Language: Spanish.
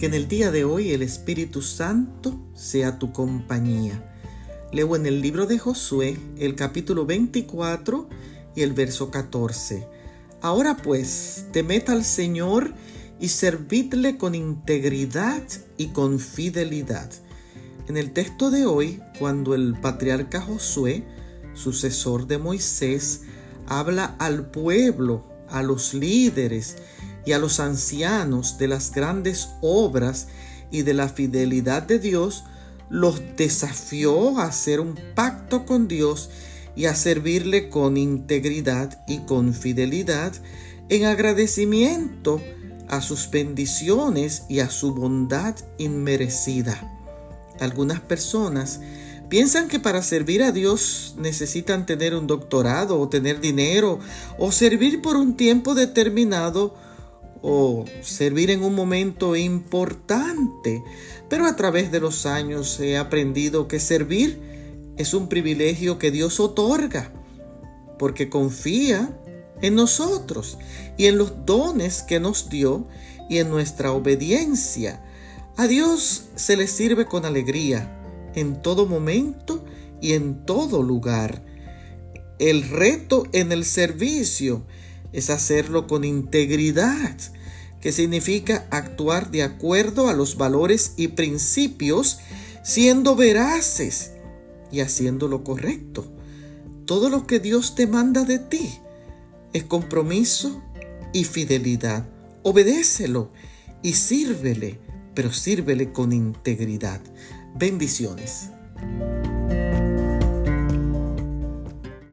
Que en el día de hoy el Espíritu Santo sea tu compañía. Leo en el libro de Josué el capítulo 24 y el verso 14. Ahora pues, temed al Señor y servidle con integridad y con fidelidad. En el texto de hoy, cuando el patriarca Josué, sucesor de Moisés, habla al pueblo, a los líderes y a los ancianos de las grandes obras y de la fidelidad de Dios, los desafió a hacer un pacto con Dios y a servirle con integridad y con fidelidad en agradecimiento a sus bendiciones y a su bondad inmerecida. Algunas personas piensan que para servir a Dios necesitan tener un doctorado o tener dinero o servir por un tiempo determinado o servir en un momento importante. Pero a través de los años he aprendido que servir es un privilegio que Dios otorga, porque confía en nosotros y en los dones que nos dio y en nuestra obediencia. A Dios se le sirve con alegría en todo momento y en todo lugar. El reto en el servicio es hacerlo con integridad, que significa actuar de acuerdo a los valores y principios, siendo veraces y haciendo lo correcto. Todo lo que Dios te manda de ti es compromiso y fidelidad. Obedécelo y sírvele, pero sírvele con integridad. Bendiciones.